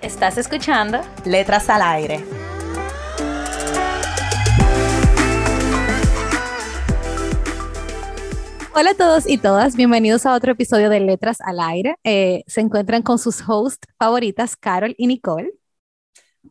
Estás escuchando Letras al Aire. Hola a todos y todas, bienvenidos a otro episodio de Letras al Aire. Eh, se encuentran con sus hosts favoritas, Carol y Nicole.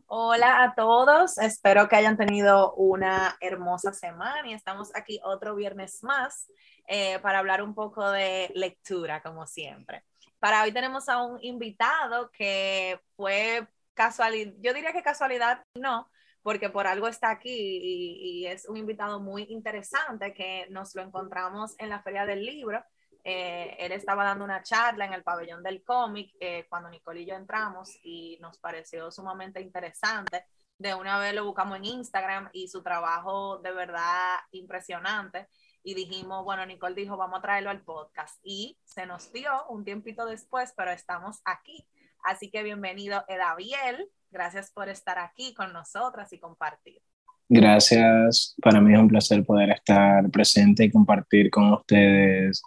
Hola a todos, espero que hayan tenido una hermosa semana y estamos aquí otro viernes más eh, para hablar un poco de lectura, como siempre. Para hoy tenemos a un invitado que fue casualidad, yo diría que casualidad no, porque por algo está aquí y, es un invitado muy interesante que nos lo encontramos en la Feria del Libro. Eh, él estaba dando una charla en el pabellón del cómic eh, cuando Nicole y yo entramos y nos pareció sumamente interesante. De una vez lo buscamos en Instagram y su trabajo de verdad impresionante. Y dijimos, bueno, Nicole dijo, vamos a traerlo al podcast. Y se nos dio un tiempito después, pero estamos aquí. Así que bienvenido, Edaviel. Gracias por estar aquí con nosotras y compartir. Gracias, para mí es un placer poder estar presente y compartir con ustedes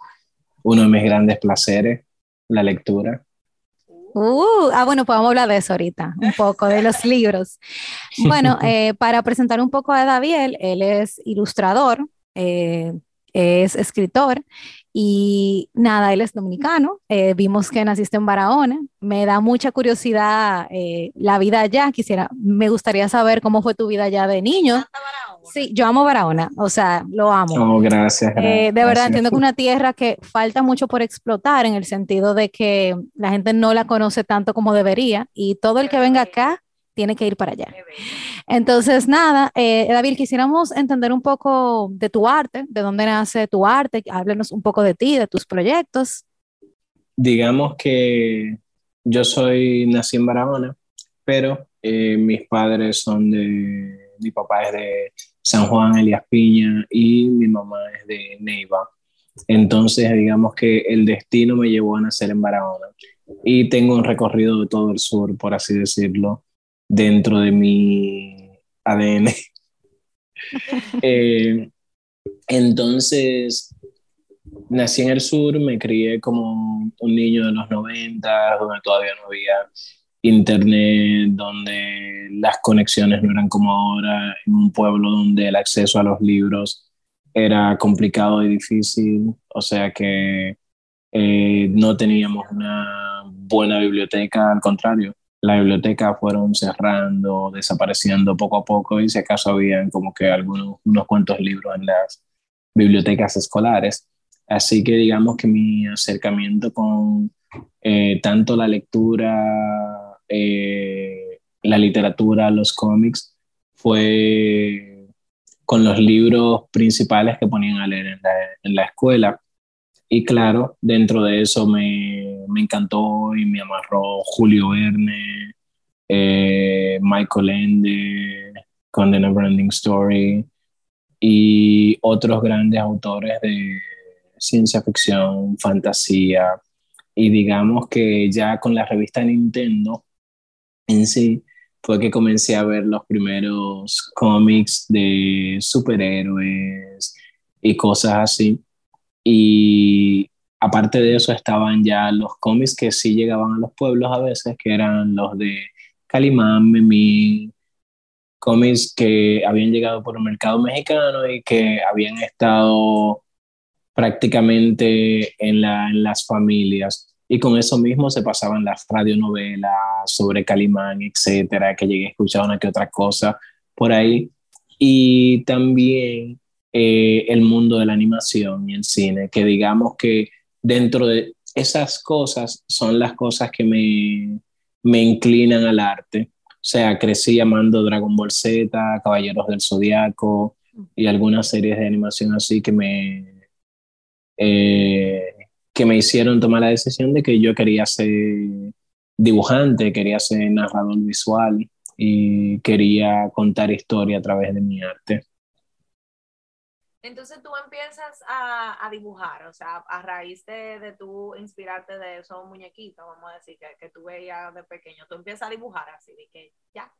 uno de mis grandes placeres, la lectura. Uh, ah, bueno, podemos hablar de eso ahorita, un poco de los libros. Bueno, eh, para presentar un poco a Daviel, él es ilustrador, eh, es escritor y nada, él es dominicano. Eh, vimos que naciste en Barahona. Me da mucha curiosidad eh, la vida allá. Quisiera, me gustaría saber cómo fue tu vida allá de niño. Sí, yo amo Barahona, o sea, lo amo. Oh, gracias. Eh, de verdad, entiendo que una tierra que falta mucho por explotar en el sentido de que la gente no la conoce tanto como debería y todo el que venga acá tiene que ir para allá. Entonces, nada, eh, David, quisiéramos entender un poco de tu arte, de dónde nace tu arte, háblenos un poco de ti, de tus proyectos. Digamos que yo soy, nací en Barahona, pero eh, mis padres son de, mi papá es de San Juan, Elías Piña, y mi mamá es de Neiva. Entonces, digamos que el destino me llevó a nacer en Barahona. Y tengo un recorrido de todo el sur, por así decirlo dentro de mi ADN. Eh, entonces, nací en el sur, me crié como un niño de los 90, donde todavía no había internet, donde las conexiones no eran como ahora, en un pueblo donde el acceso a los libros era complicado y difícil, o sea que eh, no teníamos una buena biblioteca, al contrario, la biblioteca fueron cerrando, desapareciendo poco a poco y si acaso habían como que algunos unos cuantos libros en las bibliotecas escolares. Así que digamos que mi acercamiento con eh, tanto la lectura, eh, la literatura, los cómics, fue con los libros principales que ponían a leer en la, en la escuela. Y claro, dentro de eso me, me encantó y me amarró Julio Verne, eh, Michael Ende, con The Story y otros grandes autores de ciencia ficción, fantasía. Y digamos que ya con la revista Nintendo en sí, fue que comencé a ver los primeros cómics de superhéroes y cosas así. Y aparte de eso estaban ya los cómics que sí llegaban a los pueblos a veces, que eran los de Calimán, Mimi, cómics que habían llegado por el mercado mexicano y que habían estado prácticamente en, en las familias. Y con eso mismo se pasaban las radionovelas sobre Calimán, etcétera, que llegué a escuchar una que otra cosa por ahí. Y también eh, el mundo de la animación y el cine, que digamos que dentro de esas cosas son las cosas que me, me inclinan al arte. O sea, crecí amando Dragon Ball Z, Caballeros del Zodiaco y algunas series de animación así que me, eh, que me hicieron tomar la decisión de que yo quería ser dibujante, quería ser narrador visual y quería contar historia a través de mi arte. Entonces tú empiezas a, a, dibujar, o sea, a raíz de, de tú inspirarte de esos muñequitos, vamos a decir, que, que tú veías de pequeño, tú empiezas a dibujar así, de que ya,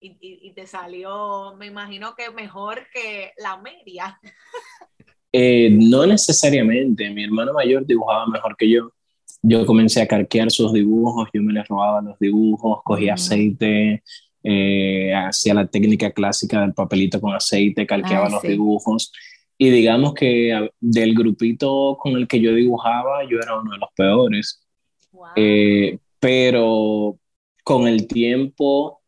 y, y, y te salió, me imagino que mejor que la media. Eh, no necesariamente, mi hermano mayor dibujaba mejor que yo. Yo comencé a carquear sus dibujos, yo me les robaba los dibujos, cogía aceite, eh, hacía la técnica clásica del papelito con aceite, calqueaba los dibujos y digamos que del grupito con el que yo dibujaba, yo era uno de los peores. Eh, pero con el tiempo,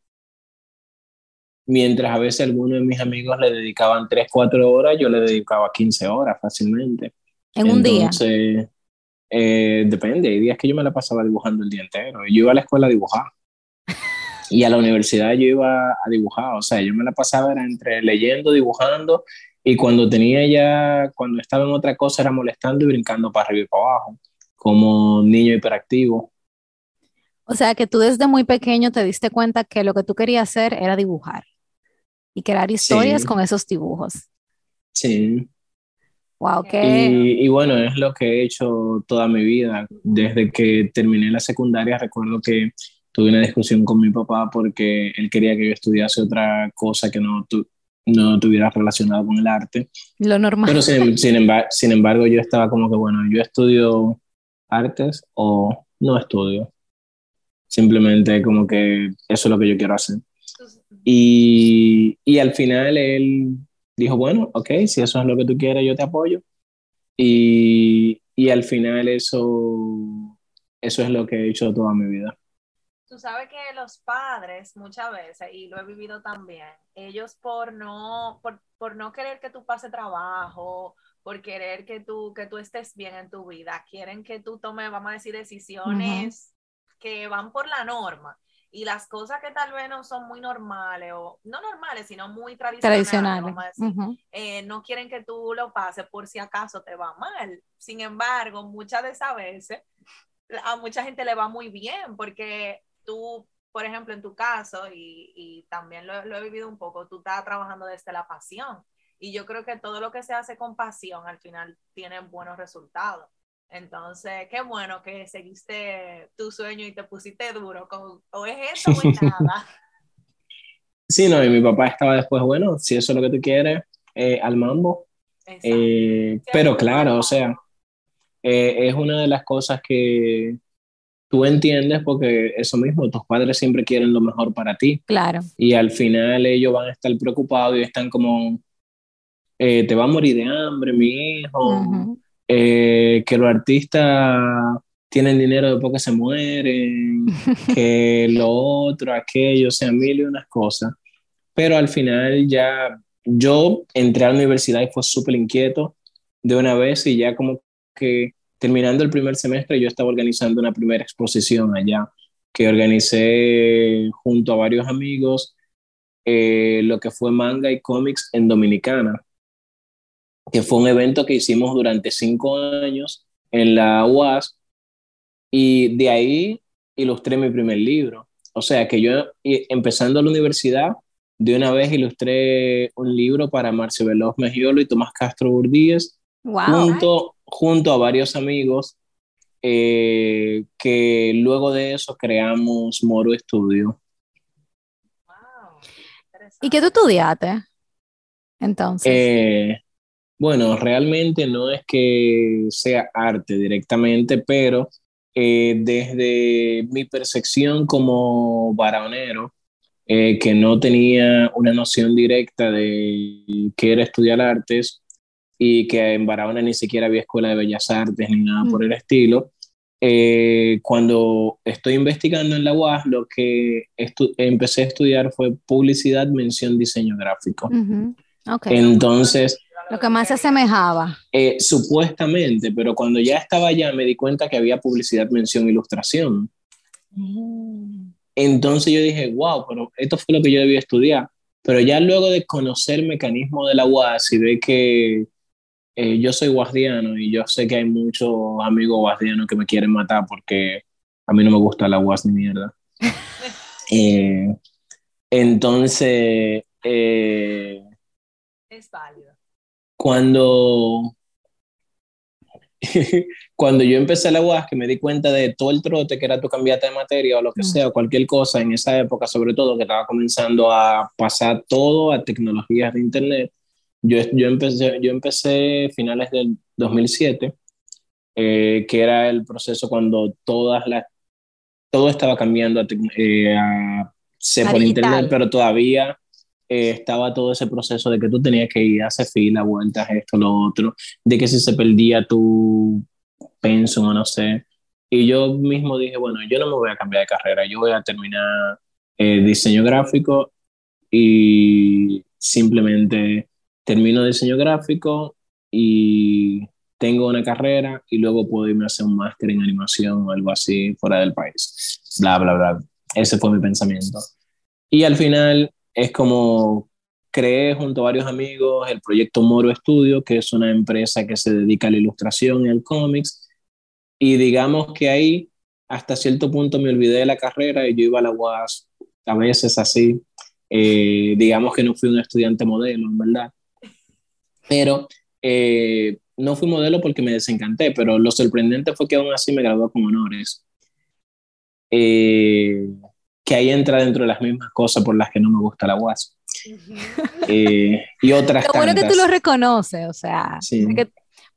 mientras a veces algunos de mis amigos le dedicaban 3, 4 horas, yo le dedicaba 15 horas fácilmente. ¿En un día? Eh, depende, hay días que yo me la pasaba dibujando el día entero. Yo iba a la escuela a dibujar. y a la universidad yo iba a dibujar, o sea, yo me la pasaba era entre leyendo, dibujando y cuando tenía ya, cuando estaba en otra cosa, era molestando y brincando para arriba y para abajo, como niño hiperactivo. O sea, que tú desde muy pequeño te diste cuenta que lo que tú querías hacer era dibujar y crear historias con esos dibujos. Sí. Wow, qué. Y, y, bueno, es lo que he hecho toda mi vida. Desde que terminé la secundaria, recuerdo que tuve una discusión con mi papá porque él quería que yo estudiase otra cosa que no, no tuviera relacionado con el arte. Lo normal. Pero sin, sin, embargo, sin embargo, yo estaba como que, bueno, yo estudio artes o no estudio. Simplemente como que eso es lo que yo quiero hacer. Y, y al final él dijo, bueno, ok, si eso es lo que tú quieres, yo te apoyo. Y, y al final eso, eso es lo que he hecho toda mi vida tú sabes que los padres muchas veces, y lo he vivido también, ellos por no, por, por no querer que tú pase trabajo, por querer que tú, que tú estés bien en tu vida, quieren que tú tomes, vamos a decir, decisiones que van por la norma. Y las cosas que tal vez no son muy normales, o no normales, sino muy tradicionales, tradicionales. Eh, no quieren que tú lo pases por si acaso te va mal. Sin embargo, muchas de esas veces a mucha gente le va muy bien porque tú, por ejemplo, en tu caso, y, y también lo, lo, he vivido un poco, tú estás trabajando desde la pasión. Y yo creo que todo lo que se hace con pasión al final tiene buenos resultados. Entonces, qué bueno que seguiste tu sueño y te pusiste duro. Con, o es eso o es nada. Sí, no, y mi papá estaba después, bueno, si eso es lo que tú quieres, eh, al mambo. Eh, pero claro, o sea, eh, es una de las cosas que, tú entiendes porque eso mismo, tus padres siempre quieren lo mejor para ti. Claro. Y al final ellos van a estar preocupados y están como, eh, te va a morir de hambre, mi hijo, eh, que los artistas tienen dinero después que se mueren, que lo otro, aquello, o sea, mil y unas cosas. Pero al final ya yo entré a la universidad y fue súper inquieto de una vez y ya como que terminando el primer semestre, yo estaba organizando una primera exposición allá, que organicé junto a varios amigos, eh, lo que fue manga y cómics en Dominicana, que fue un evento que hicimos durante cinco años en la UAS, y de ahí ilustré mi primer libro. O sea que yo, empezando la universidad, de una vez ilustré un libro para Marcio Veloz Mejiolo y Tomás Castro Burdíez, junto, junto a varios amigos eh, que luego de eso creamos Moro Estudio. ¿Y qué tú estudiaste entonces? Eh, bueno, realmente no es que sea arte directamente, pero eh, desde mi percepción como varonero, que no tenía una noción directa de qué era estudiar artes, y que en Barahona ni siquiera había escuela de bellas artes ni nada por mm. el estilo. Eh, cuando estoy investigando en la UAS, lo que empecé a estudiar fue publicidad, mención, diseño gráfico. Entonces... Lo que más se asemejaba. Eh, supuestamente, pero cuando ya estaba allá me di cuenta que había publicidad, mención, ilustración. Mm. Entonces yo dije, wow, pero esto fue lo que yo debía estudiar. Pero ya luego de conocer el mecanismo de la UAS y de que eh, yo soy guardiano y yo sé que hay muchos amigos guardianos que me quieren matar porque A mí no me gusta la UAS ni mierda. Eh, entonces, eh, es válido. Cuando, cuando yo empecé la UAS, que me di cuenta de todo el trote que era tu cambiata de materia o lo que mm. sea, cualquier cosa en esa época, sobre todo que estaba comenzando a pasar todo a tecnologías de Internet, yo, yo, empecé, yo empecé finales del 2007, eh, que era el proceso cuando todas las, todo estaba cambiando a, eh, a ser por Internet, pero todavía eh, estaba todo ese proceso de que tú tenías que ir a hacer fila, vueltas, esto, lo otro, de que si se perdía tu pensum o no sé. Y yo mismo dije, bueno, yo no me voy a cambiar de carrera, yo voy a terminar diseño gráfico y simplemente termino diseño gráfico y tengo una carrera y luego puedo irme a hacer un máster en animación o algo así fuera del país. Bla, bla, bla. Ese fue mi pensamiento. Y al final es como creé junto a varios amigos el proyecto Moro Studio, que es una empresa que se dedica a la ilustración y al cómics. Y digamos que ahí hasta cierto punto me olvidé de la carrera y yo iba a la UAS a veces así. Eh, digamos que no fui un estudiante modelo, en verdad pero eh, no fui modelo porque me desencanté, pero lo sorprendente fue que aún así me gradué con honores. Eh, que ahí entra dentro de las mismas cosas por las que no me gusta la UAS. Eh, y otras Lo bueno que tú lo reconoces, o sea,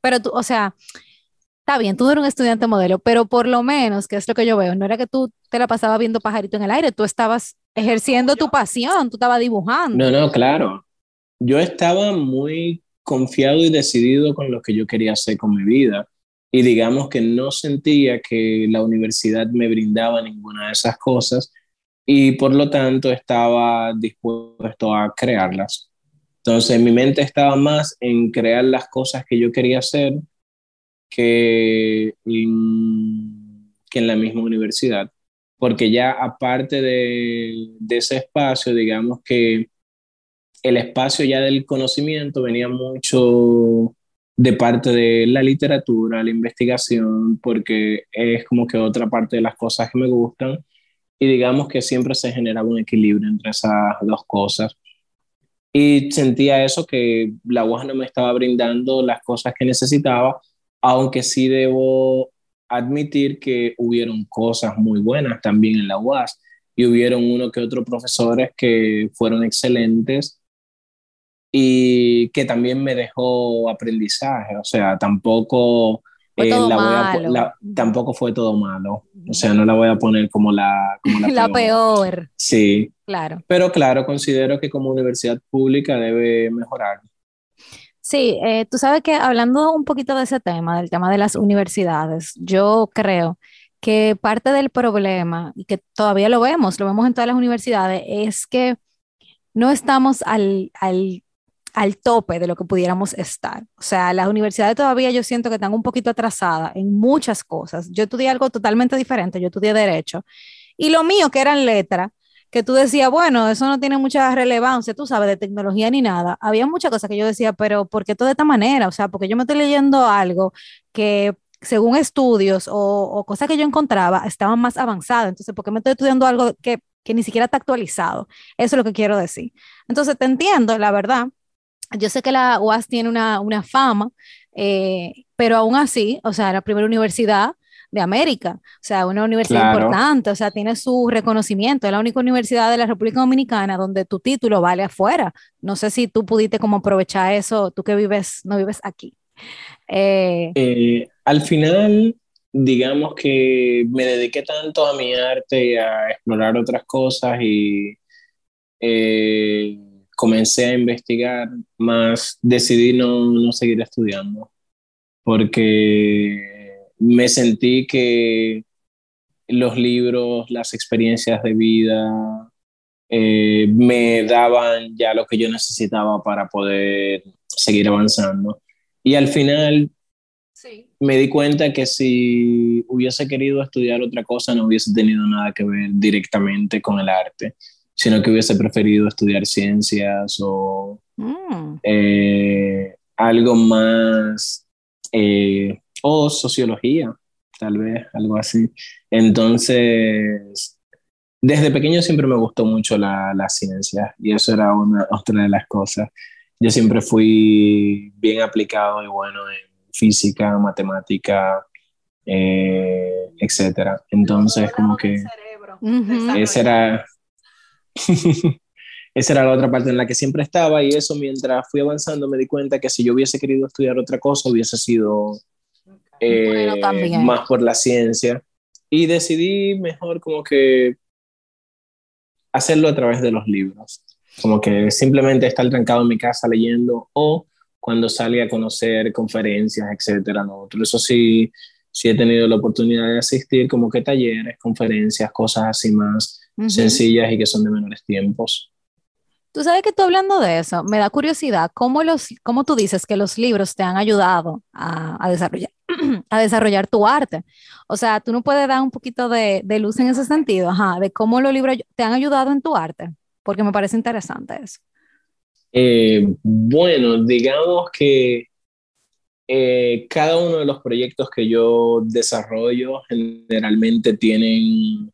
pero tú, o sea, está bien, tú no eres un estudiante modelo, pero por lo menos, que es lo que yo veo, no era que tú te la pasabas viendo pajarito en el aire, tú estabas ejerciendo tu pasión, tú estabas dibujando. No, no, claro. Yo estaba muy confiado y decidido con lo que yo quería hacer con mi vida. Y digamos que no sentía que la universidad me brindaba ninguna de esas cosas y por lo tanto estaba dispuesto a crearlas. Entonces mi mente estaba más en crear las cosas que yo quería hacer que en, que en la misma universidad. Porque ya aparte de, de ese espacio, digamos que el espacio ya del conocimiento venía mucho de parte de la literatura, la investigación, porque es como que otra parte de las cosas que me gustan y digamos que siempre se generaba un equilibrio entre esas dos cosas. Y sentía eso que la UAS no me estaba brindando las cosas que necesitaba, aunque sí debo admitir que hubieron cosas muy buenas también en la UAS y hubieron uno que otro profesores que fueron excelentes y que también me dejó aprendizaje, o sea, tampoco, eh, tampoco fue todo malo, o sea, no la voy a poner como la, la, peor. Sí. Claro. Pero claro, considero que como universidad pública debe mejorar. Sí, eh, tú sabes que hablando un poquito de ese tema, del tema de las universidades, yo creo que parte del problema, y que todavía lo vemos, lo vemos en todas las universidades, es que no estamos al, al al tope de lo que pudiéramos estar. O sea, las universidades todavía yo siento que están un poquito atrasadas en muchas cosas. Yo estudié algo totalmente diferente, yo estudié derecho. Y lo mío, que eran letras, que tú decías, bueno, eso no tiene mucha relevancia, tú sabes, de tecnología ni nada. Había muchas cosas que yo decía, pero ¿por qué todo de esta manera? O sea, porque yo me estoy leyendo algo que según estudios o, cosas que yo encontraba estaban más avanzadas. Entonces, ¿por qué me estoy estudiando algo que, que ni siquiera está actualizado? Eso es lo que quiero decir. Entonces, te entiendo, la verdad, yo sé que la UAS tiene una, una fama, eh, pero aún así, o sea, la primera universidad de América, o sea, una universidad importante, o sea, tiene su reconocimiento, es la única universidad de la República Dominicana donde tu título vale afuera. No sé si tú pudiste como aprovechar eso, tú que vives, no vives aquí. Eh, eh, al final, digamos que me dediqué tanto a mi arte y a explorar otras cosas y comencé a investigar, más decidí no, no seguir estudiando, porque me sentí que los libros, las experiencias de vida, eh, me daban ya lo que yo necesitaba para poder seguir avanzando. Y al final me di cuenta que si hubiese querido estudiar otra cosa no hubiese tenido nada que ver directamente con el arte sino que hubiese preferido estudiar ciencias o mm. eh, algo más, eh, o sociología, tal vez, algo así. Entonces, desde pequeño siempre me gustó mucho la, la ciencia y eso era una, otra de las cosas. Yo siempre fui bien aplicado y bueno en física, matemática, eh, etcétera. Entonces, como que esa era, esa era la otra parte en la que siempre estaba y eso mientras fui avanzando me di cuenta que si yo hubiese querido estudiar otra cosa hubiese sido eh, más por la ciencia. Y decidí mejor como que hacerlo a través de los libros, como que simplemente estar trancado en mi casa leyendo o cuando salí a conocer conferencias, etcétera, ¿no? Eso sí, sí he tenido la oportunidad de asistir como que talleres, conferencias, cosas así más sencillas y que son de menores tiempos. Tú sabes que tú hablando de eso, me da curiosidad, ¿cómo, los, cómo tú dices que los libros te han ayudado a, desarrollar, a desarrollar tu arte? O sea, tú no puedes dar un poquito de, de luz en ese sentido, ajá, de cómo los libros te han ayudado en tu arte, porque me parece interesante eso. Eh, bueno, digamos que eh, cada uno de los proyectos que yo desarrollo generalmente tienen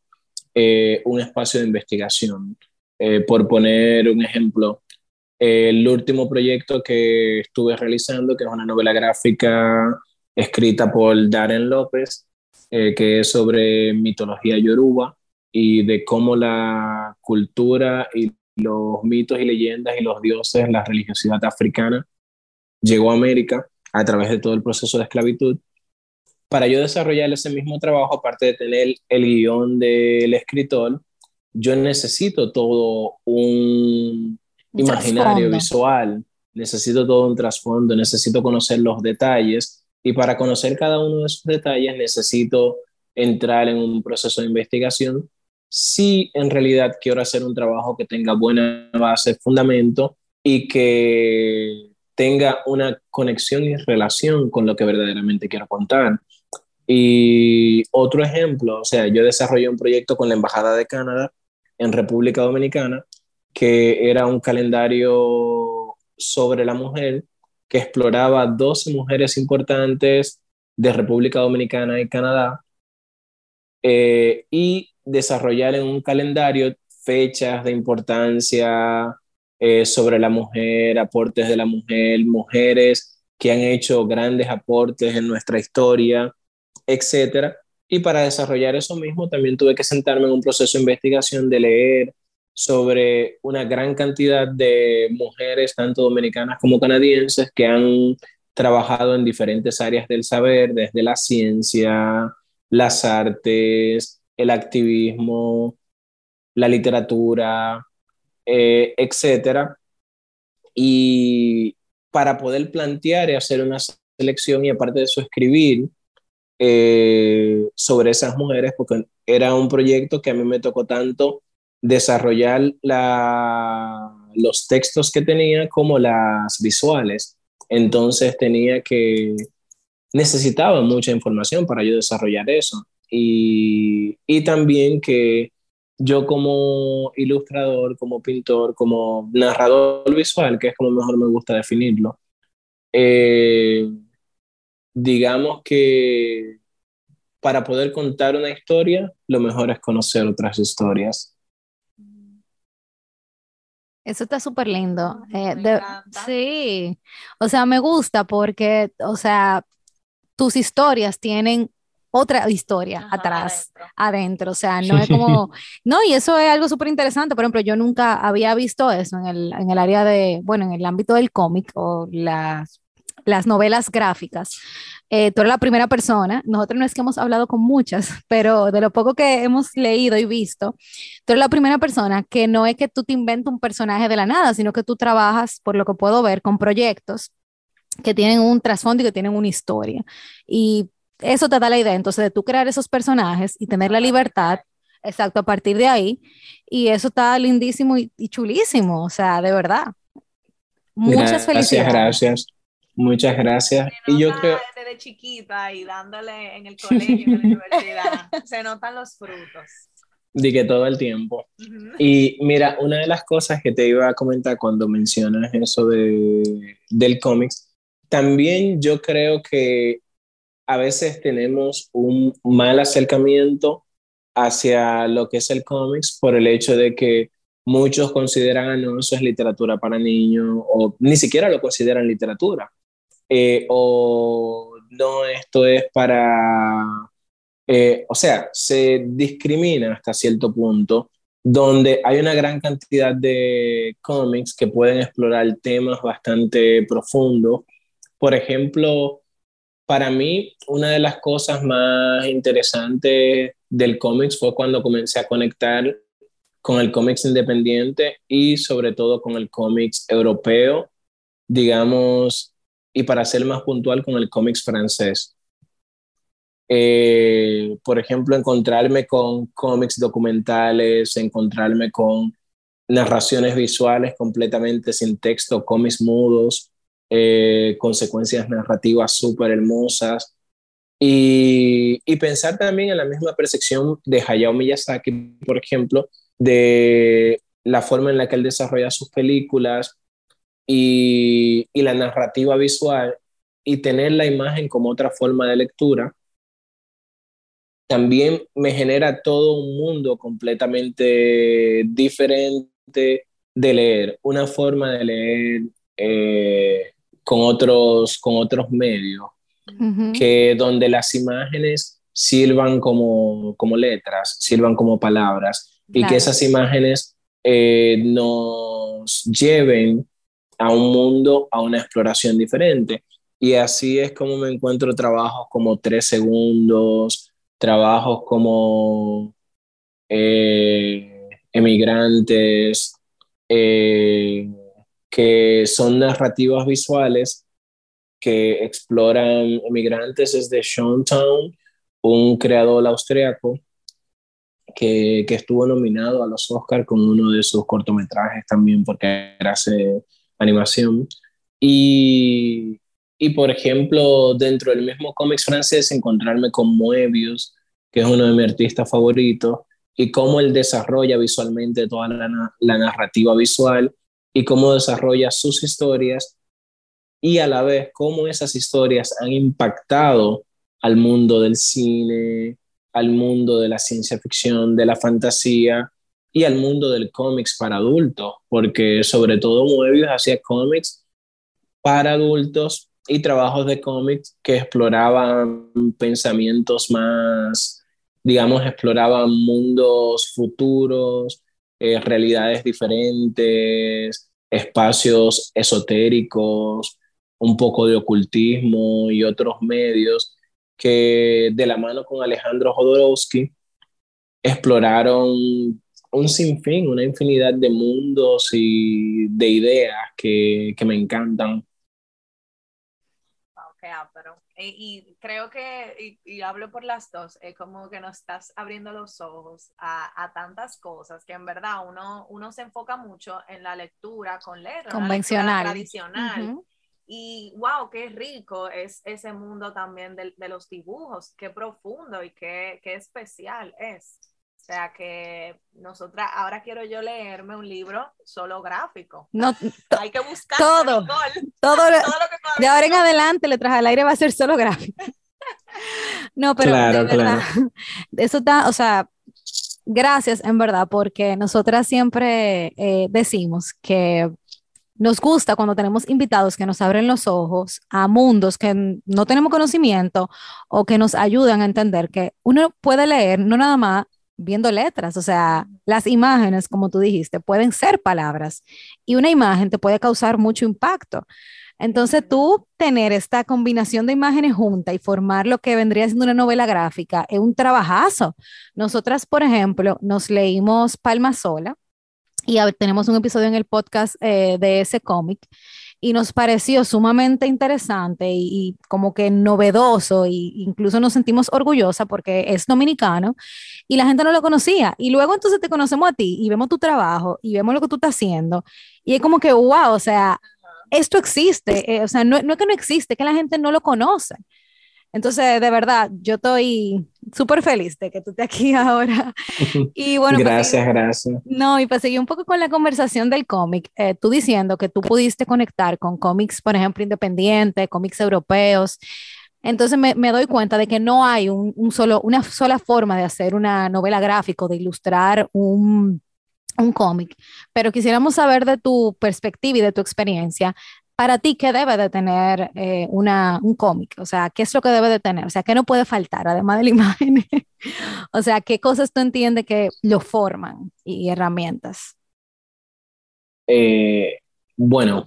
eh, un espacio de investigación. Eh, por poner un ejemplo, el último proyecto que estuve realizando, que es una novela gráfica escrita por Darren López, que es sobre mitología yoruba y de cómo la cultura y los mitos y leyendas y los dioses, la religiosidad africana llegó a América a través de todo el proceso de esclavitud. Para yo desarrollar ese mismo trabajo, aparte de tener el guion del escritor, yo necesito todo un, imaginario visual, necesito todo un trasfondo, necesito conocer los detalles y para conocer cada uno de esos detalles necesito entrar en un proceso de investigación si en realidad quiero hacer un trabajo que tenga buena base, fundamento y que tenga una conexión y relación con lo que verdaderamente quiero contar. Y otro ejemplo, o sea, yo desarrollé un proyecto con la Embajada de Canadá en República Dominicana, que era un calendario sobre la mujer que exploraba 12 mujeres importantes de República Dominicana y Canadá eh, y desarrollar en un calendario fechas de importancia, eh, sobre la mujer, aportes de la mujer, mujeres que han hecho grandes aportes en nuestra historia, etcétera. Y para desarrollar eso mismo también tuve que sentarme en un proceso de investigación de leer sobre una gran cantidad de mujeres, tanto dominicanas como canadienses, que han trabajado en diferentes áreas del saber, desde la ciencia, las artes, el activismo, la literatura, eh, etcétera. Y para poder plantear y hacer una selección y aparte de eso escribir eh, sobre esas mujeres, porque era un proyecto que a mí me tocó tanto desarrollar la, los textos que tenía como las visuales. Entonces tenía que, necesitaba mucha información para yo desarrollar eso. Y, y también que yo como ilustrador, como pintor, como narrador visual, que es como mejor me gusta definirlo, eh, digamos que para poder contar una historia, lo mejor es conocer otras historias. Eso está súper lindo. Eh, sí, o sea, me gusta porque, o sea, tus historias tienen otra historia atrás, adentro. O sea, no es como, no, y eso es algo súper interesante. Por ejemplo, yo nunca había visto eso en el, en el área de, bueno, en el ámbito del cómic o las, las novelas gráficas. Eh, tú eres la primera persona, nosotros no es que hemos hablado con muchas, pero de lo poco que hemos leído y visto, tú eres la primera persona que no es que tú te inventes un personaje de la nada, sino que tú trabajas, por lo que puedo ver, con proyectos que tienen un trasfondo y que tienen una historia. Y eso te da la idea entonces de tú crear esos personajes y tener la libertad, exacto, a partir de ahí. Y eso está lindísimo y, chulísimo, o sea, de verdad. Muchas felicidades. Gracias, muchas gracias. Y yo creo... Desde chiquita y dándole en el colegio, en la universidad, se notan los frutos. De que todo el tiempo. Y mira, una de las cosas que te iba a comentar cuando mencionas eso de, del cómics, también yo creo que a veces tenemos un mal acercamiento hacia lo que es el cómics por el hecho de que muchos consideran, ah, no, eso es literatura para niños, o ni siquiera lo consideran literatura, eh, o no, esto es para, eh, o sea, se discrimina hasta cierto punto, donde hay una gran cantidad de cómics que pueden explorar temas bastante profundos. Por ejemplo, para mí, una de las cosas más interesantes del cómics fue cuando comencé a conectar con el cómics independiente y sobre todo con el cómics europeo, digamos, y para ser más puntual, con el cómics francés. Eh, por ejemplo, encontrarme con cómics documentales, encontrarme con narraciones visuales completamente sin texto, cómics mudos, eh, consecuencias narrativas súper hermosas. Y, y, pensar también en la misma percepción de Hayao Miyazaki, por ejemplo, de la forma en la que él desarrolla sus películas y, y la narrativa visual y tener la imagen como otra forma de lectura, también me genera todo un mundo completamente diferente de leer, una forma de leer eh, con, otros, con otros medios, que donde las imágenes sirvan como, como letras, sirvan como palabras y que esas imágenes eh, nos lleven a un mundo, a una exploración diferente. Y así es como me encuentro trabajos como Tres Segundos, trabajos como eh, Emigrantes, eh, que son narrativas visuales que exploran Emigrantes es de Sean Town, un creador austriaco que, estuvo nominado a los Oscars con uno de sus cortometrajes también porque hace animación. Y, y, por ejemplo, dentro del mismo cómics francés, encontrarme con Moebius, que es uno de mis artistas favoritos, y cómo él desarrolla visualmente toda la, la narrativa visual y cómo desarrolla sus historias y a la vez cómo esas historias han impactado al mundo del cine, al mundo de la ciencia ficción, de la fantasía y al mundo del cómics para adultos, porque sobre todo Moebius hacía cómics para adultos y trabajos de cómics que exploraban pensamientos más, digamos, exploraban mundos futuros, eh, realidades diferentes, espacios esotéricos, un poco de ocultismo y otros medios que de la mano con Alejandro Jodorowsky exploraron un sinfín, una infinidad de mundos y de ideas que, que me encantan. Ah, pero, y, creo que, y, hablo por las dos, es como que nos estás abriendo los ojos a, a tantas cosas que en verdad uno, uno se enfoca mucho en la lectura con letras. Convencional. tradicional. Y wow, qué rico es ese mundo también de, de los dibujos, qué profundo y qué, qué, especial es. O sea que nosotras, ahora quiero yo leerme un libro solo gráfico. No, Hay que buscar todo, todo, de ahora en adelante, Letras al Aire va a ser solo gráfico. no, pero de verdad, eso está, o sea, gracias en verdad, porque nosotras siempre eh, decimos que nos gusta cuando tenemos invitados que nos abren los ojos a mundos que no tenemos conocimiento o que nos ayudan a entender que uno puede leer no nada más viendo letras, o sea, las imágenes, como tú dijiste, pueden ser palabras y una imagen te puede causar mucho impacto. Entonces, tú tener esta combinación de imágenes juntas y formar lo que vendría siendo una novela gráfica es un trabajazo. Nosotras, por ejemplo, nos leímos Palma Sola, y tenemos un episodio en el podcast eh, de ese cómic y nos pareció sumamente interesante y, como que novedoso e incluso nos sentimos orgullosa porque es dominicano y la gente no lo conocía y luego entonces te conocemos a ti y vemos tu trabajo y vemos lo que tú estás haciendo y es como que wow, o sea, esto existe, eh, o sea, no, no es que no existe, es que la gente no lo conoce. Entonces, de verdad, yo estoy súper feliz de que tú estés aquí ahora. Y bueno, gracias, gracias. No, y para seguir un poco con la conversación del cómic, eh, tú diciendo que tú pudiste conectar con cómics, por ejemplo, independientes, cómics europeos, Entonces me, doy cuenta de que no hay un, solo, una sola forma de hacer una novela gráfica, de ilustrar un, un cómic, pero quisiéramos saber de tu perspectiva y de tu experiencia, para ti, ¿qué debe de tener eh, una, un cómic? O sea, ¿qué es lo que debe de tener? O sea, ¿qué no puede faltar además de la imagen? o sea, ¿qué cosas tú entiendes que lo forman y herramientas? Eh, bueno,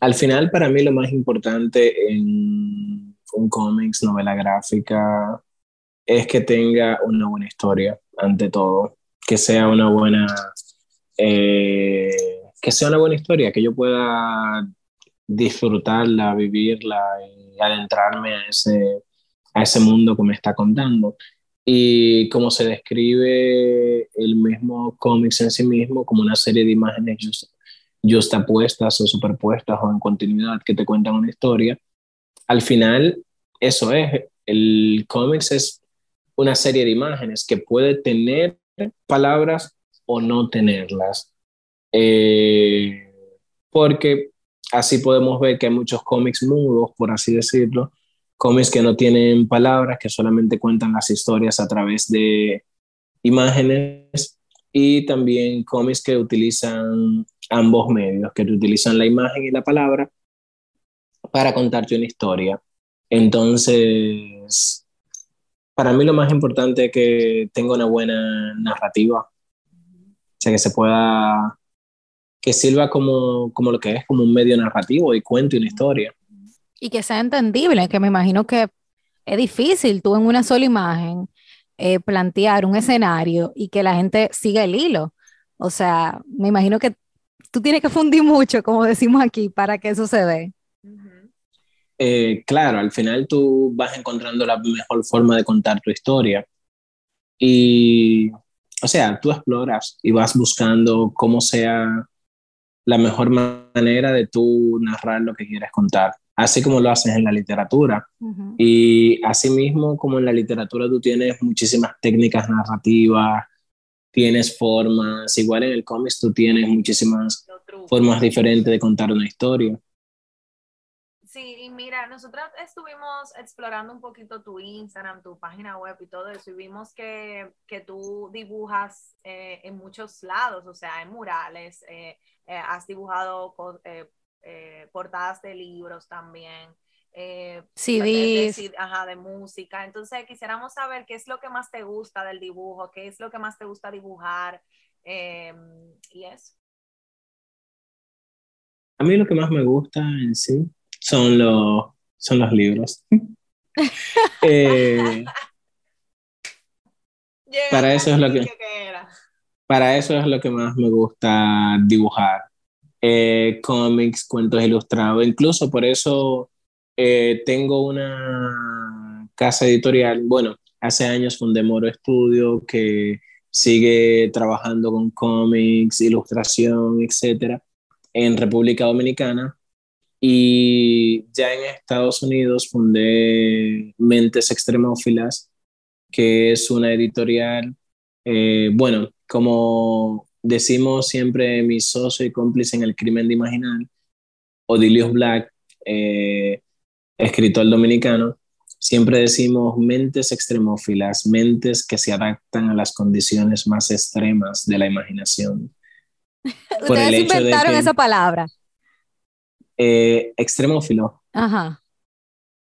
al final para mí lo más importante en un cómics, novela gráfica, es que tenga una buena historia, ante todo, que sea una buena, eh, que sea una buena historia, que yo pueda disfrutarla, vivirla y adentrarme a ese, a ese mundo que me está contando. Y como se describe el mismo cómics en sí mismo, como una serie de imágenes justapuestas o superpuestas o en continuidad que te cuentan una historia, al final eso es, el cómics es una serie de imágenes que puede tener palabras o no tenerlas. Eh, porque así podemos ver que hay muchos cómics mudos, por así decirlo, cómics que no tienen palabras, que solamente cuentan las historias a través de imágenes y también cómics que utilizan ambos medios, que utilizan la imagen y la palabra para contarte una historia. Entonces, para mí lo más importante es que tenga una buena narrativa, o sea, que se pueda, que sirva como, como lo que es, como un medio narrativo y cuente una historia. Y que sea entendible, que me imagino que es difícil tú en una sola imagen eh, plantear un escenario y que la gente siga el hilo. O sea, me imagino que tú tienes que fundir mucho, como decimos aquí, para que eso se dé. Eh, claro, al final tú vas encontrando la mejor forma de contar tu historia. Y, o sea, tú exploras y vas buscando cómo sea la mejor manera de tú narrar lo que quieres contar, así como lo haces en la literatura. Y así mismo como en la literatura tú tienes muchísimas técnicas narrativas, tienes formas, igual en el cómics tú tienes muchísimas formas diferentes de contar una historia. Sí, y mira, nosotros estuvimos explorando un poquito tu Instagram, tu página web y todo eso, y vimos que, que tú dibujas eh, en muchos lados, o sea, en murales, eh, eh, has dibujado portadas de libros también. CDs. De, ajá, de música. Entonces, quisiéramos saber qué es lo que más te gusta del dibujo, qué es lo que más te gusta dibujar y eso. A mí lo que más me gusta en sí son los, son los libros. Eh, para eso es lo que, para eso es lo que más me gusta dibujar. Eh, cómics, cuentos ilustrados. Incluso por eso eh, tengo una casa editorial. Bueno, hace años fundé Moro Estudio que sigue trabajando con cómics, ilustración, etcétera, en República Dominicana y ya en Estados Unidos fundé Mentes Extremófilas, que es una editorial, eh, bueno, como decimos siempre mi socio y cómplice en el crimen de imaginar, Odilius Black, eh, escritor dominicano, siempre decimos mentes extremófilas, mentes que se adaptan a las condiciones más extremas de la imaginación. Ustedes inventaron esa palabra. Eh, extremófilo. Ajá.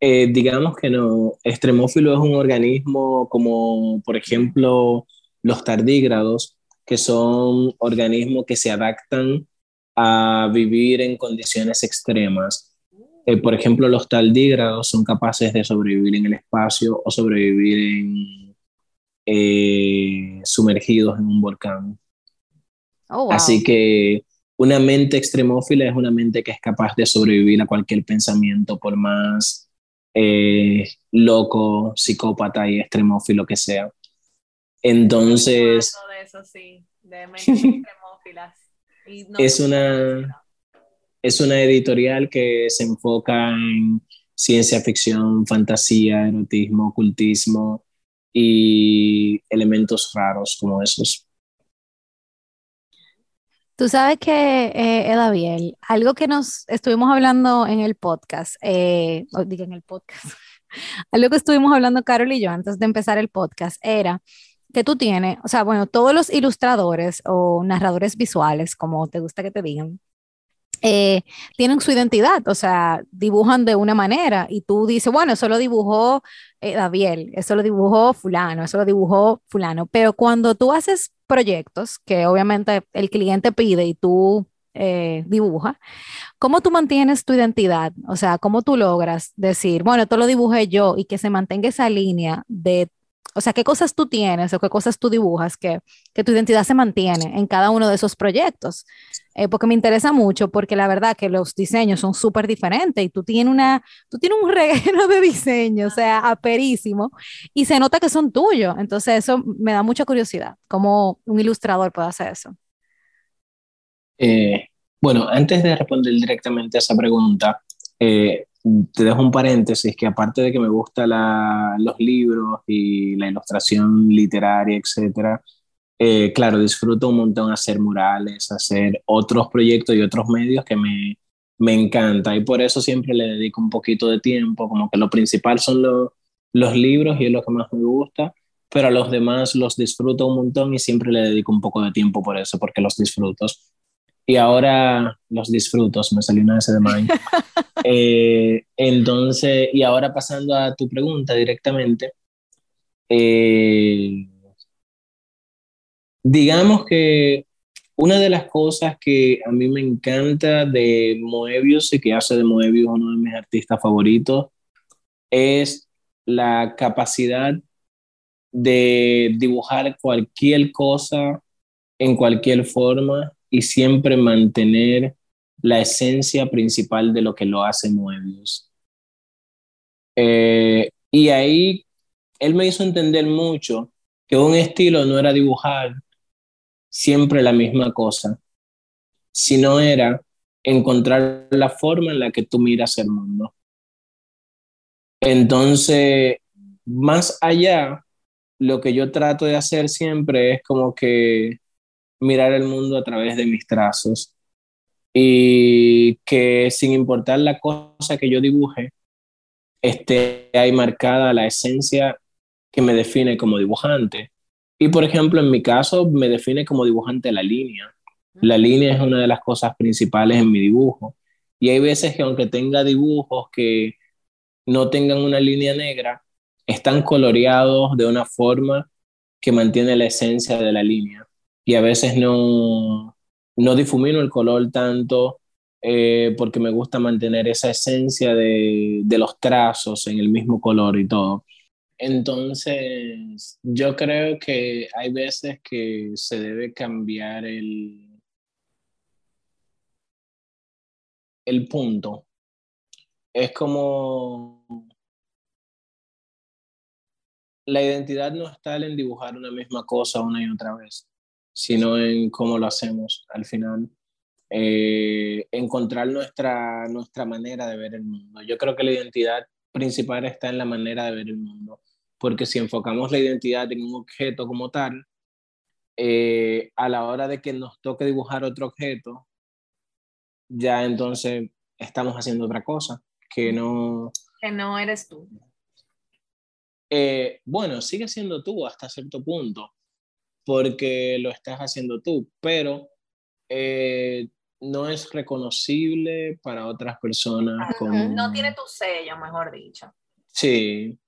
Eh, digamos que no, extremófilo es un organismo como, por ejemplo, los tardígrados, que son organismos que se adaptan a vivir en condiciones extremas. Eh, por ejemplo, los tardígrados son capaces de sobrevivir en el espacio o sobrevivir en, sumergidos en un volcán. Oh, Así que una mente extremófila es una mente que es capaz de sobrevivir a cualquier pensamiento, por más eh, loco, psicópata y extremófilo que sea. Entonces... es una... Es una editorial que se enfoca en ciencia ficción, fantasía, erotismo, ocultismo y elementos raros como esos. Tú sabes que, eh, Edaviel, algo que nos estuvimos hablando en el podcast, eh, digo en el podcast, algo que estuvimos hablando Carol y yo antes de empezar el podcast era que tú tienes, o sea, bueno, todos los ilustradores o narradores visuales, como te gusta que te digan, eh, tienen su identidad, o sea, dibujan de una manera y tú dices, bueno, eso lo dibujó eh, Daviel, eso lo dibujó fulano, eso lo dibujó fulano, pero cuando tú haces proyectos que obviamente el cliente pide y tú eh, dibujas, ¿cómo tú mantienes tu identidad? O sea, ¿cómo tú logras decir, bueno, esto lo dibujé yo y que se mantenga esa línea de o sea, qué cosas tú tienes o qué cosas tú dibujas que, que tu identidad se mantiene en cada uno de esos proyectos. Eh, porque me interesa mucho, porque la verdad que los diseños son súper diferentes y tú tienes, una, tú tienes un reguero de diseño, o sea, aperísimo, y se nota que son tuyos. Entonces, eso me da mucha curiosidad, cómo un ilustrador puede hacer eso. Eh, bueno, antes de responder directamente a esa pregunta, eh, te dejo un paréntesis que aparte de que me gustan los libros y la ilustración literaria, etcétera, eh, claro, disfruto un montón hacer murales, hacer otros proyectos y otros medios que me, me encanta. Y por eso siempre le dedico un poquito de tiempo, como que lo principal son los libros y es lo que más me gusta, pero a los demás los disfruto un montón y siempre le dedico un poco de tiempo por eso, porque los disfruto y ahora los disfrutos, me salió una ese de mine. Eh, entonces, y ahora pasando a tu pregunta directamente, eh, digamos que una de las cosas que a mí me encanta de Moebius y que hace de Moebius uno de mis artistas favoritos es la capacidad de dibujar cualquier cosa en cualquier forma y siempre mantener la esencia principal de lo que lo hace Moebius. Eh, y ahí él me hizo entender mucho que un estilo no era dibujar siempre la misma cosa, sino era encontrar la forma en la que tú miras el mundo. Entonces, más allá, lo que yo trato de hacer siempre es como que mirar el mundo a través de mis trazos y que sin importar la cosa que yo dibuje, esté ahí marcada la esencia que me define como dibujante. Y por ejemplo, en mi caso, me define como dibujante la línea. La línea es una de las cosas principales en mi dibujo. Y hay veces que aunque tenga dibujos que no tengan una línea negra, están coloreados de una forma que mantiene la esencia de la línea y a veces no, no difumino el color tanto eh, porque me gusta mantener esa esencia de, de los trazos en el mismo color y todo. Entonces, yo creo que hay veces que se debe cambiar el, el punto. Es como la identidad no está en dibujar una misma cosa una y otra vez sino en cómo lo hacemos al final. Eh, encontrar nuestra, nuestra manera de ver el mundo. Yo creo que la identidad principal está en la manera de ver el mundo, porque si enfocamos la identidad en un objeto como tal, eh, a la hora de que nos toque dibujar otro objeto, ya entonces estamos haciendo otra cosa, que no... Que no eres tú. Eh, bueno, sigue siendo tú hasta cierto punto, porque lo estás haciendo tú, pero eh, no es reconocible para otras personas. No tiene tu sello, mejor dicho. Sí.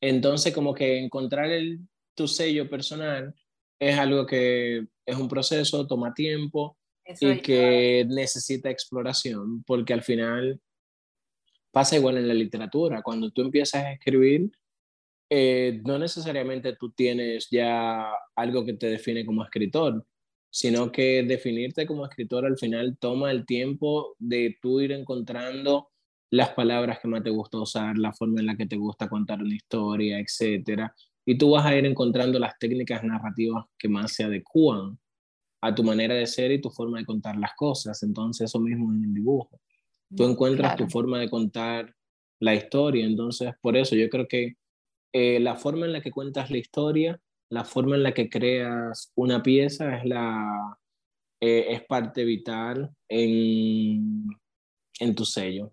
Entonces, como que encontrar el, tu sello personal es algo que es un proceso, toma tiempo y que necesita exploración, porque al final pasa igual en la literatura. Cuando tú empiezas a escribir, eh, no necesariamente tú tienes ya algo que te define como escritor, sino que definirte como escritor al final toma el tiempo de tú ir encontrando las palabras que más te gusta usar, la forma en la que te gusta contar una historia, etcétera, y tú vas a ir encontrando las técnicas narrativas que más se adecúan a tu manera de ser y tu forma de contar las cosas. Entonces, eso mismo en el dibujo. Tú encuentras tu forma de contar la historia. Entonces, por eso yo creo que eh, la forma en la que cuentas la historia, la forma en la que creas una pieza es, la, eh, es parte vital en, en tu sello.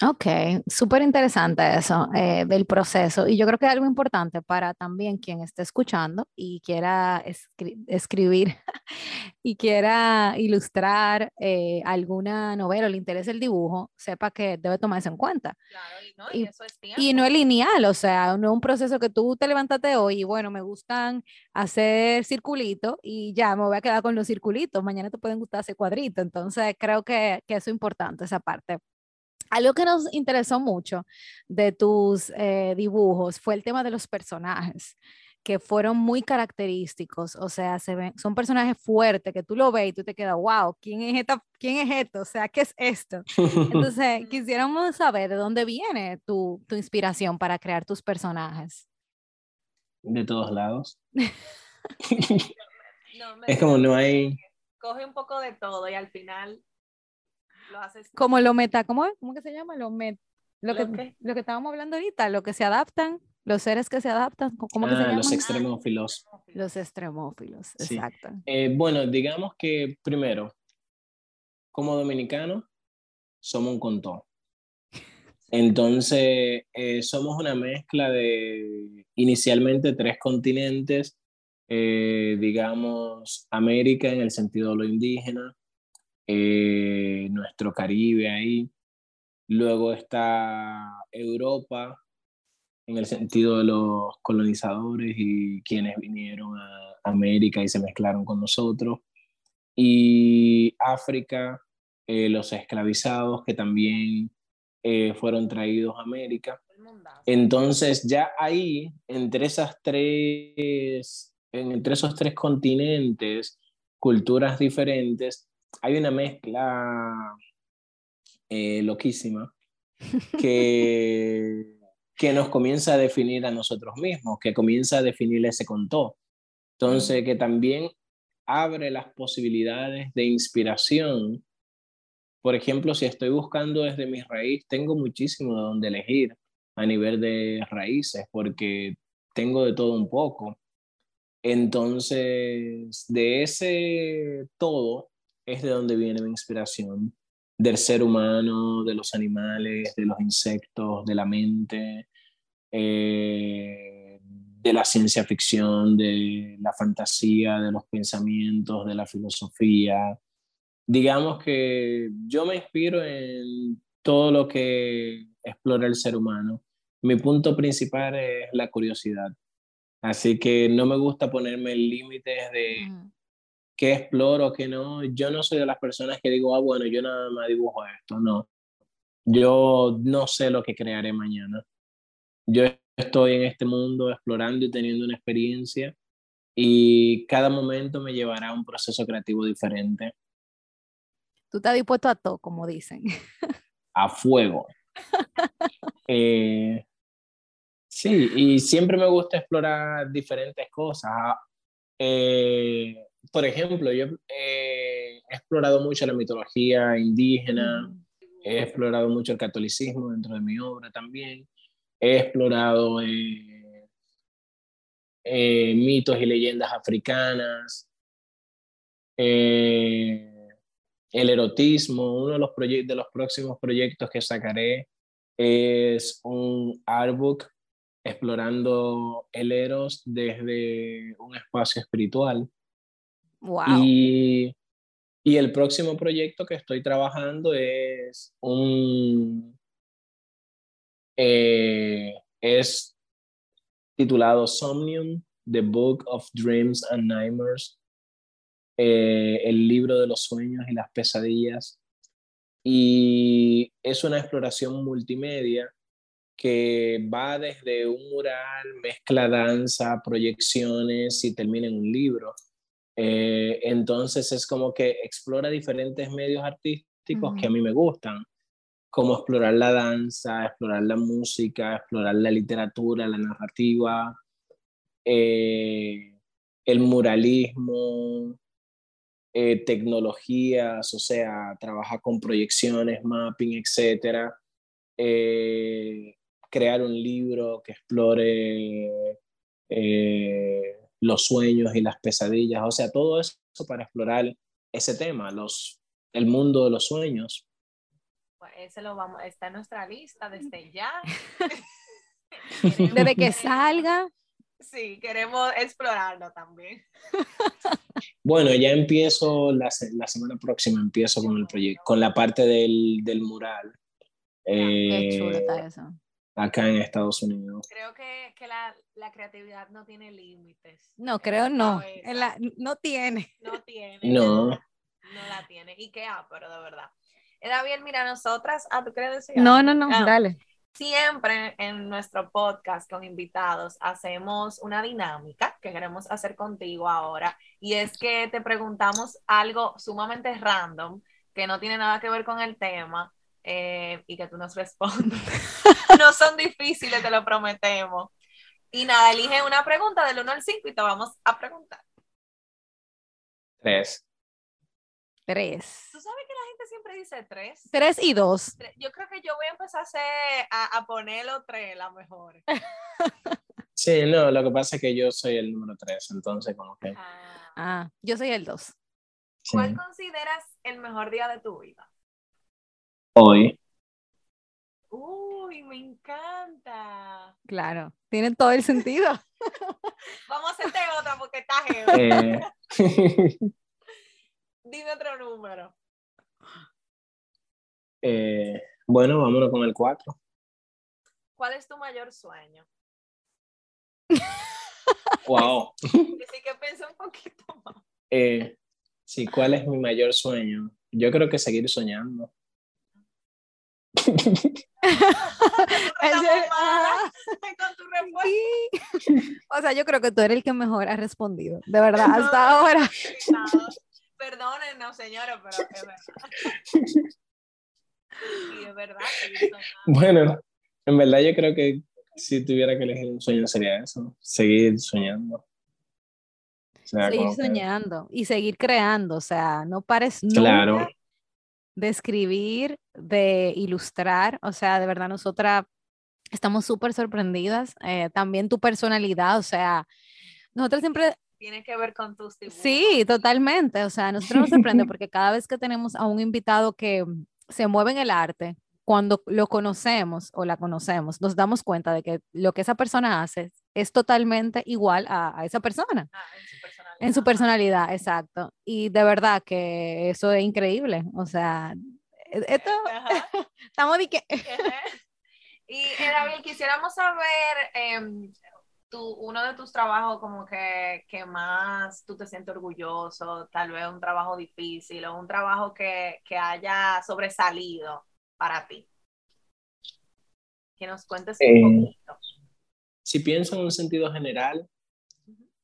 Ok, súper interesante eso eh, del proceso. Y yo creo que algo importante para también quien esté escuchando y quiera escribir y quiera ilustrar eh, alguna novela o le interese el dibujo, sepa que debe tomarse en cuenta. Claro, y no, y, eso es y no es lineal, o sea, no es un proceso que tú te levantaste hoy y bueno, me gustan hacer circulitos y ya me voy a quedar con los circulitos. Mañana te pueden gustar hacer cuadritos. Entonces, creo que, que eso es importante, esa parte. Algo que nos interesó mucho de tus eh, dibujos fue el tema de los personajes, que fueron muy característicos, o sea, se ven, son personajes fuertes que tú lo ves y tú te quedas, wow, ¿quién es, esta, ¿quién es esto? O sea, ¿qué es esto? Entonces, quisiéramos saber de dónde viene tu, tu inspiración para crear tus personajes. De todos lados. es como no hay... Coge un poco de todo y al final como lo meta, ¿cómo, ¿cómo que se llama? Lo, lo, que, lo que estábamos hablando ahorita, lo que se adaptan, los seres que se adaptan, ¿cómo que se ah, llama? Los extremófilos. Los extremófilos, exacto. Eh, bueno, digamos que primero, como dominicanos, somos un contón. Entonces, eh, somos una mezcla de inicialmente tres continentes, eh, digamos, América en el sentido de lo indígena, eh, nuestro Caribe ahí. Luego está Europa, en el sentido de los colonizadores y quienes vinieron a América y se mezclaron con nosotros. Y África, eh, los esclavizados que también eh, fueron traídos a América. Entonces ya ahí, entre esas tres, entre esos tres continentes, culturas diferentes, hay una mezcla eh, loquísima que, que nos comienza a definir a nosotros mismos, que comienza a definir ese contó. Entonces, que también abre las posibilidades de inspiración. Por ejemplo, si estoy buscando desde mi raíz, tengo muchísimo de donde elegir a nivel de raíces, porque tengo de todo un poco. Entonces, de ese todo, es de donde viene mi inspiración, del ser humano, de los animales, de los insectos, de la mente, eh, de la ciencia ficción, de la fantasía, de los pensamientos, de la filosofía. Digamos que yo me inspiro en todo lo que explora el ser humano. Mi punto principal es la curiosidad. Así que no me gusta ponerme límites de qué exploro, qué no. Yo no soy de las personas que digo, ah, bueno, yo nada más dibujo esto, no. Yo no sé lo que crearé mañana. Yo estoy en este mundo explorando y teniendo una experiencia y cada momento me llevará a un proceso creativo diferente. Tú estás dispuesto a todo, como dicen. A fuego. Eh, sí, y siempre me gusta explorar diferentes cosas. Eh, por ejemplo, yo he explorado mucho la mitología indígena, he explorado mucho el catolicismo dentro de mi obra también, he explorado eh, eh, mitos y leyendas africanas, eh, el erotismo, uno de los, de los próximos proyectos que sacaré es un artbook explorando el eros desde un espacio espiritual. Y, y, el próximo proyecto que estoy trabajando es un... Eh, es titulado Somnium, The Book of Dreams and Nightmares, eh, el libro de los sueños y las pesadillas. Y es una exploración multimedia que va desde un mural, mezcla danza, proyecciones y termina en un libro. Eh, entonces es como que explora diferentes medios artísticos que a mí me gustan, como explorar la danza, explorar la música, explorar la literatura, la narrativa, eh, el muralismo, eh, tecnologías, o sea, trabaja con proyecciones, mapping, etc. crear un libro que explore los sueños y las pesadillas, o sea, todo eso para explorar ese tema, los, el mundo de los sueños. ese lo vamos, está en nuestra lista desde ya. desde que salga. Sí, queremos explorarlo también. Bueno, ya empiezo la, la semana próxima, empiezo con el proyecto, con la parte del, del mural. Qué chulo está eh, eso. Acá en Estados Unidos. Creo que, que la, la creatividad no tiene límites. No, creo no. la- no tiene. No tiene. No. No la tiene. Y qué ah, pero de verdad. Era bien, mira, nosotras, ah, ¿tú quieres decir? No, algo? no, no, Ah, dale. Siempre en nuestro podcast con invitados hacemos una dinámica que queremos hacer contigo ahora y es que te preguntamos algo sumamente random que no tiene nada que ver con el tema eh, y que tú nos respondas. no son difíciles, te lo prometemos. Y nada, elige una pregunta del 1 al 5 y te vamos a preguntar. Tres. Tres. ¿Tú sabes que la gente siempre dice 3? Tres y dos. Yo creo que yo voy a empezar a, hacer, a, a ponerlo 3, la mejor. Sí, no, lo que pasa es que yo soy el número tres, entonces como que... Ah. Ah, yo soy el dos. sí. ¿Cuál consideras el mejor día de tu vida? Hoy. Uy, me encanta. Claro. Tiene todo el sentido. Vamos a hacerte otra porque está heavy. Eh, Dime otro número. eh, bueno, vámonos con el cuatro. ¿Cuál es tu mayor sueño? Wow. Así que piensa un poquito más. Eh, sí, ¿cuál es mi mayor sueño? Yo creo que seguir soñando. Malas con tu respuesta. Sí. O sea, yo creo que tú eres el que mejor ha respondido. De verdad, hasta ahora. Perdónennos, señora, pero es verdad. Y es verdad. Bueno, en verdad yo creo que si tuviera que elegir un sueño sería eso, seguir soñando. O sea, Seguir que- soñando y seguir creando. O sea, no pares nunca Claro, de escribir, de ilustrar. O sea, de verdad, nosotras estamos súper sorprendidas. Eh, también tu personalidad. O sea, nosotros siempre Tiene que ver con tus dibujos. Sí, totalmente. O sea, nosotros nos sorprende porque cada vez que tenemos a un invitado que se mueve en el arte, cuando lo conocemos o la conocemos, nos damos cuenta de que lo que esa persona hace es totalmente igual a, a esa persona, Ah, personalidad. En su personalidad, exacto. Y de verdad que eso es increíble. O sea, e- esto, estamos de que... Y David, quisiéramos saber em, tu, uno de tus trabajos como que, que más tú te sientes orgulloso, tal vez un trabajo difícil o un trabajo que, que haya sobresalido para ti. Que nos cuentes un Eh, poquito. si pienso en un sentido general,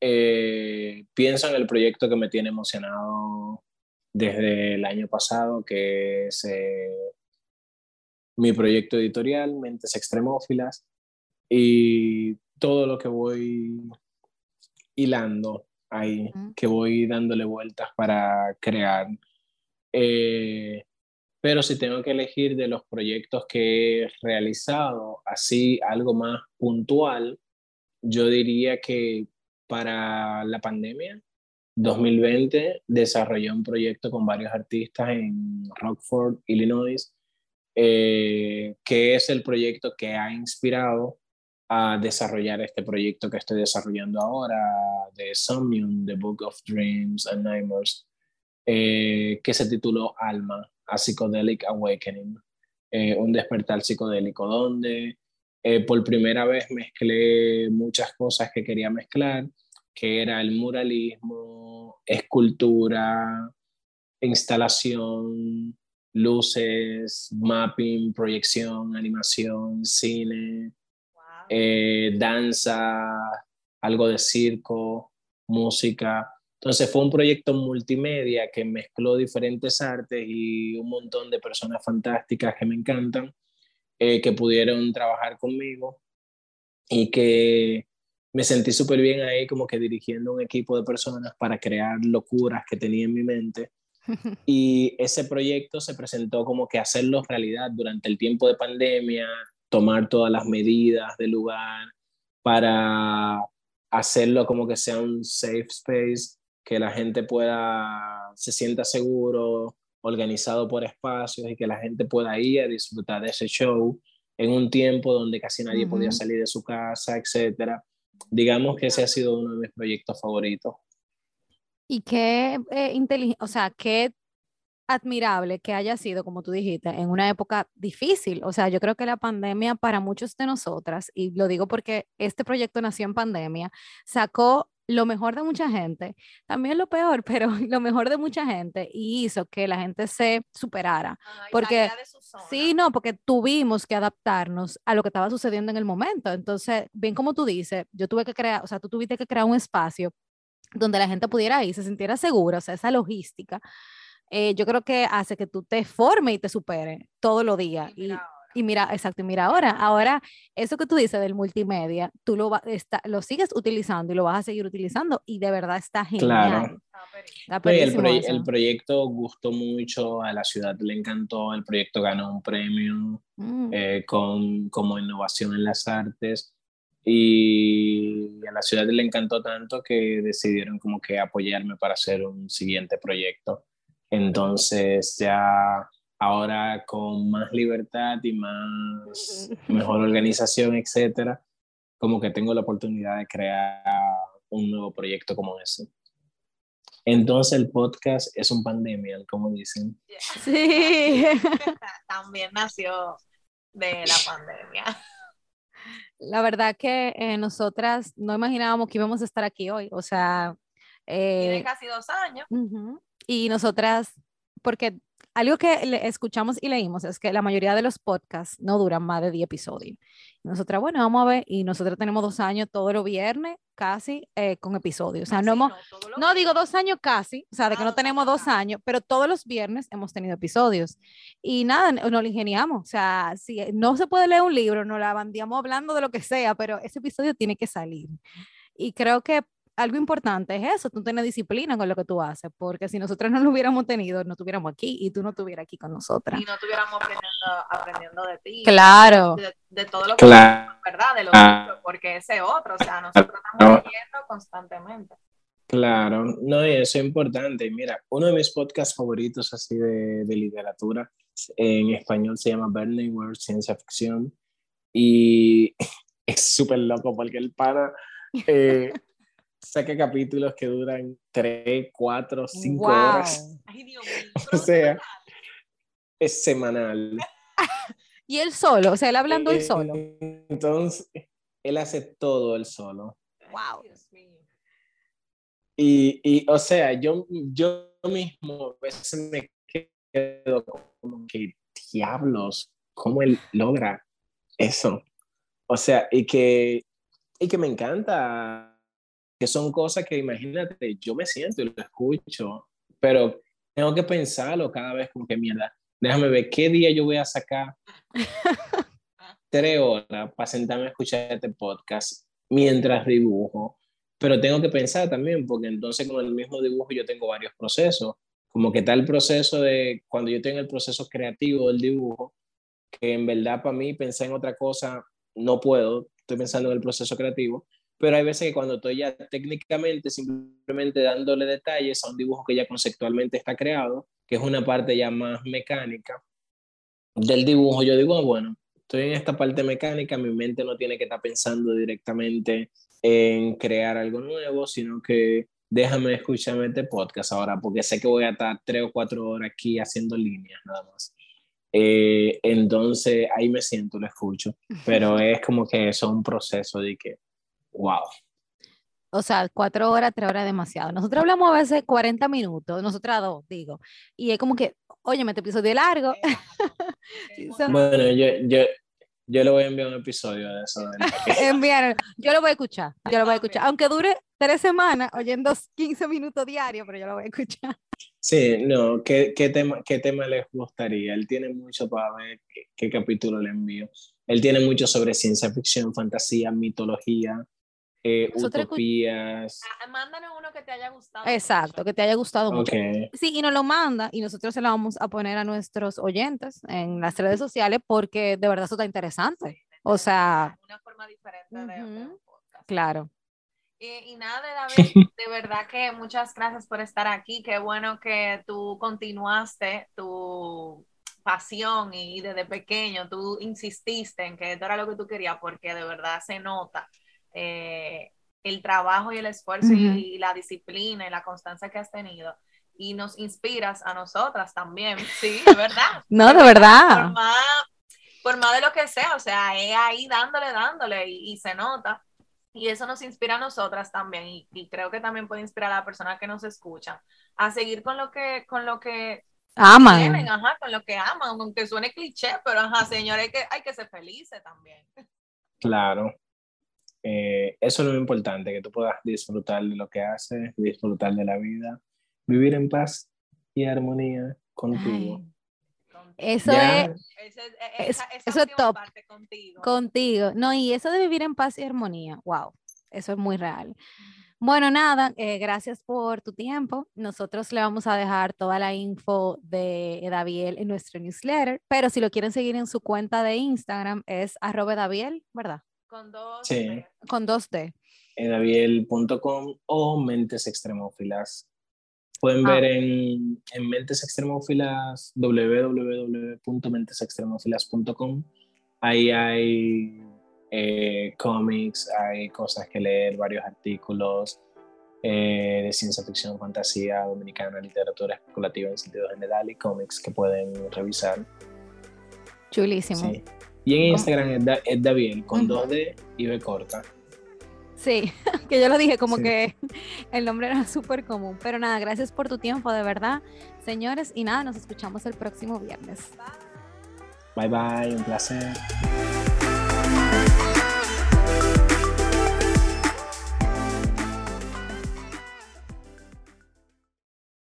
eh, pienso en el proyecto que me tiene emocionado desde el año pasado, que es eh, mi proyecto editorial, Mentes Extremófilas, y todo lo que voy hilando ahí, que voy dándole vueltas para crear. Eh, pero si tengo que elegir de los proyectos que he realizado, así algo más puntual, yo diría que para la pandemia 2020 desarrollé un proyecto con varios artistas en Rockford, Illinois, eh, que es el proyecto que ha inspirado a desarrollar este proyecto que estoy desarrollando ahora de Somnium, The Book of Dreams and Nightmares, eh, que se tituló Alma, A Psychedelic Awakening, eh, un despertar psicodélico, donde eh, por primera vez mezclé muchas cosas que quería mezclar, que era el muralismo, escultura, instalación, luces, mapping, proyección, animación, cine, Wow. eh, danza, algo de circo, música. Entonces fue un proyecto multimedia que mezcló diferentes artes y un montón de personas fantásticas que me encantan, eh, que pudieron trabajar conmigo y que me sentí súper bien ahí como que dirigiendo un equipo de personas para crear locuras que tenía en mi mente. Y ese proyecto se presentó como que hacerlo realidad durante el tiempo de pandemia, tomar todas las medidas del lugar para hacerlo como que sea un safe space, que la gente pueda, se sienta seguro organizado por espacios y que la gente pueda ir a disfrutar de ese show en un tiempo donde casi nadie podía salir de su casa, etcétera. Digamos que ese ha sido uno de mis proyectos favoritos. Y qué eh, inteligente, o sea, qué admirable que haya sido, como tú dijiste, en una época difícil. O sea, yo creo que la pandemia para muchos de nosotras, y lo digo porque este proyecto nació en pandemia, sacó lo mejor de mucha gente, también lo peor, pero lo mejor de mucha gente y hizo que la gente se superara. porque sí, no, porque tuvimos que adaptarnos a lo que estaba sucediendo en el momento. Entonces, bien como tú dices, yo tuve que crear, o sea, tú tuviste que crear un espacio donde la gente pudiera ir, se sintiera segura, o sea, esa logística. Eh, yo creo que hace que tú te formes y te superes todos los días. Y, y mira, exacto, y mira ahora, ahora eso que tú dices del multimedia, tú lo, está, lo sigues utilizando y lo vas a seguir utilizando y de verdad está genial. Claro. el, el, proyecto gustó mucho, a la ciudad le encantó, el proyecto ganó un premio mm. eh, con, como innovación en las artes y a la ciudad le encantó tanto que decidieron como que apoyarme para hacer un siguiente proyecto. Entonces ya ahora con más libertad y más mejor organización, etcétera, como que tengo la oportunidad de crear un nuevo proyecto como ese. Entonces el podcast es un pandemia, como dicen. Sí. También nació de la pandemia. La verdad que eh, nosotras no imaginábamos que íbamos a estar aquí hoy, o sea... Eh, Tiene casi dos años. Y nosotras, porque algo que escuchamos y leímos es que la mayoría de los podcasts no duran más de 10 episodios. Nosotras, bueno, vamos a ver, y nosotros tenemos dos años todos los viernes casi eh, con episodios. O sea, no, hemos, no, digo dos años casi, o sea, de que no tenemos dos años, pero todos los viernes hemos tenido episodios. Y nada, nos lo ingeniamos. O sea, si no se puede leer un libro, nos la bandíamos hablando de lo que sea, pero ese episodio tiene que salir. Y creo que algo importante es eso, tú tienes disciplina con lo que tú haces, porque si nosotros no lo hubiéramos tenido, no estuviéramos aquí y tú no estuvieras aquí con nosotras. Y no estuviéramos aprendiendo, aprendiendo de ti. Claro. De, todo lo que claro. ¿verdad? De los ah. porque ese otro, o sea, nosotros estamos leyendo constantemente. Claro, no, y eso es importante. Mira, uno de mis podcasts favoritos así de, de literatura en español se llama Burning World Ciencia Ficción y es súper loco porque el para... Eh, saca capítulos que duran 3, 4, 5 horas. Ay, Dios mío. o sea, es semanal. y él solo, o sea, él hablando él solo. Entonces, él hace todo él solo. Wow. Y, y, o sea, yo, yo mismo a veces me quedo como que diablos, ¿cómo él logra eso? O sea, y que, y que me encanta que son cosas que imagínate, yo me siento y lo escucho, pero tengo que pensarlo cada vez como que mierda, déjame ver qué día yo voy a sacar tres horas para sentarme a escuchar este podcast mientras dibujo, pero tengo que pensar también, porque entonces con el mismo dibujo yo tengo varios procesos, como que tal proceso de cuando yo tengo el proceso creativo del dibujo, que en verdad para mí pensar en otra cosa no puedo, estoy pensando en el proceso creativo, pero hay veces que cuando estoy ya técnicamente simplemente dándole detalles a un dibujo que ya conceptualmente está creado, que es una parte ya más mecánica del dibujo, yo digo, ah, bueno, estoy en esta parte mecánica, mi mente no tiene que estar pensando directamente en crear algo nuevo, sino que déjame escucharme este podcast ahora, porque sé que voy a estar tres o cuatro horas aquí haciendo líneas nada más. Eh, entonces ahí me siento, lo escucho, pero es como que eso es un proceso de que wow. O sea, cuatro horas, tres horas demasiado. Nosotros hablamos a veces 40 minutos, nosotras dos, digo. Y es como que, oye, este episodio largo. bueno, yo, yo, yo le voy a enviar un episodio de eso. Enviar, yo lo voy a escuchar, yo lo voy a escuchar. Aunque dure tres semanas, oyendo 15 minutos diarios, pero yo lo voy a escuchar. Sí, no, ¿qué, qué tema, qué tema les gustaría? Él tiene mucho para ver qué, qué capítulo le envío. Él tiene mucho sobre ciencia ficción, fantasía, mitología, eh, utopías. Ah, mándanos uno que te haya gustado. Exacto, que te haya gustado mucho. Sí, y nos lo manda y nosotros se lo vamos a poner a nuestros oyentes en las redes sociales porque de verdad eso está interesante. o sea, una forma diferente de, Claro. Y, nada, David, de verdad que muchas gracias por estar aquí. Qué bueno que tú continuaste tu pasión y desde pequeño tú insististe en que esto era lo que tú querías porque de verdad se nota eh, el trabajo y el esfuerzo y, la disciplina y la constancia que has tenido y nos inspiras a nosotras también, sí, de verdad. no, de verdad. Por más, de lo que sea, o sea, es ahí dándole, dándole y, se nota. Y eso nos inspira a nosotras también y, creo que también puede inspirar a la persona que nos escucha a seguir con lo que, con lo que aman. ajá, con lo que aman, aunque suene cliché, pero ajá, señores, hay que, hay que ser felices también. Claro. Eh, eso es lo importante, que tú puedas disfrutar de lo que haces, disfrutar de la vida, vivir en paz y armonía contigo. Eso es, eso es top. Contigo. contigo. No, y eso de vivir en paz y armonía, wow, eso es muy real. Bueno, nada, eh, gracias por tu tiempo. Nosotros le vamos a dejar toda la info de Daviel en nuestro newsletter, pero si lo quieren seguir en su cuenta de Instagram es arroba Daviel, ¿verdad? Con dos sí. Con dos D. Daviel.com o Mentes Extremófilas Pueden ah. ver en, en Mentes Extremófilas, www.mentesextremófilas.com. Ahí hay eh, cómics, hay cosas que leer, varios artículos eh, de ciencia ficción, fantasía dominicana, literatura especulativa en sentido general y cómics que pueden revisar. Chulísimo. Y en Instagram es, David con 2D y B corta. Sí, que yo lo dije como que el nombre era súper común. Pero nada, gracias por tu tiempo, de verdad, señores. Y nada, nos escuchamos el próximo viernes. Bye bye, un placer.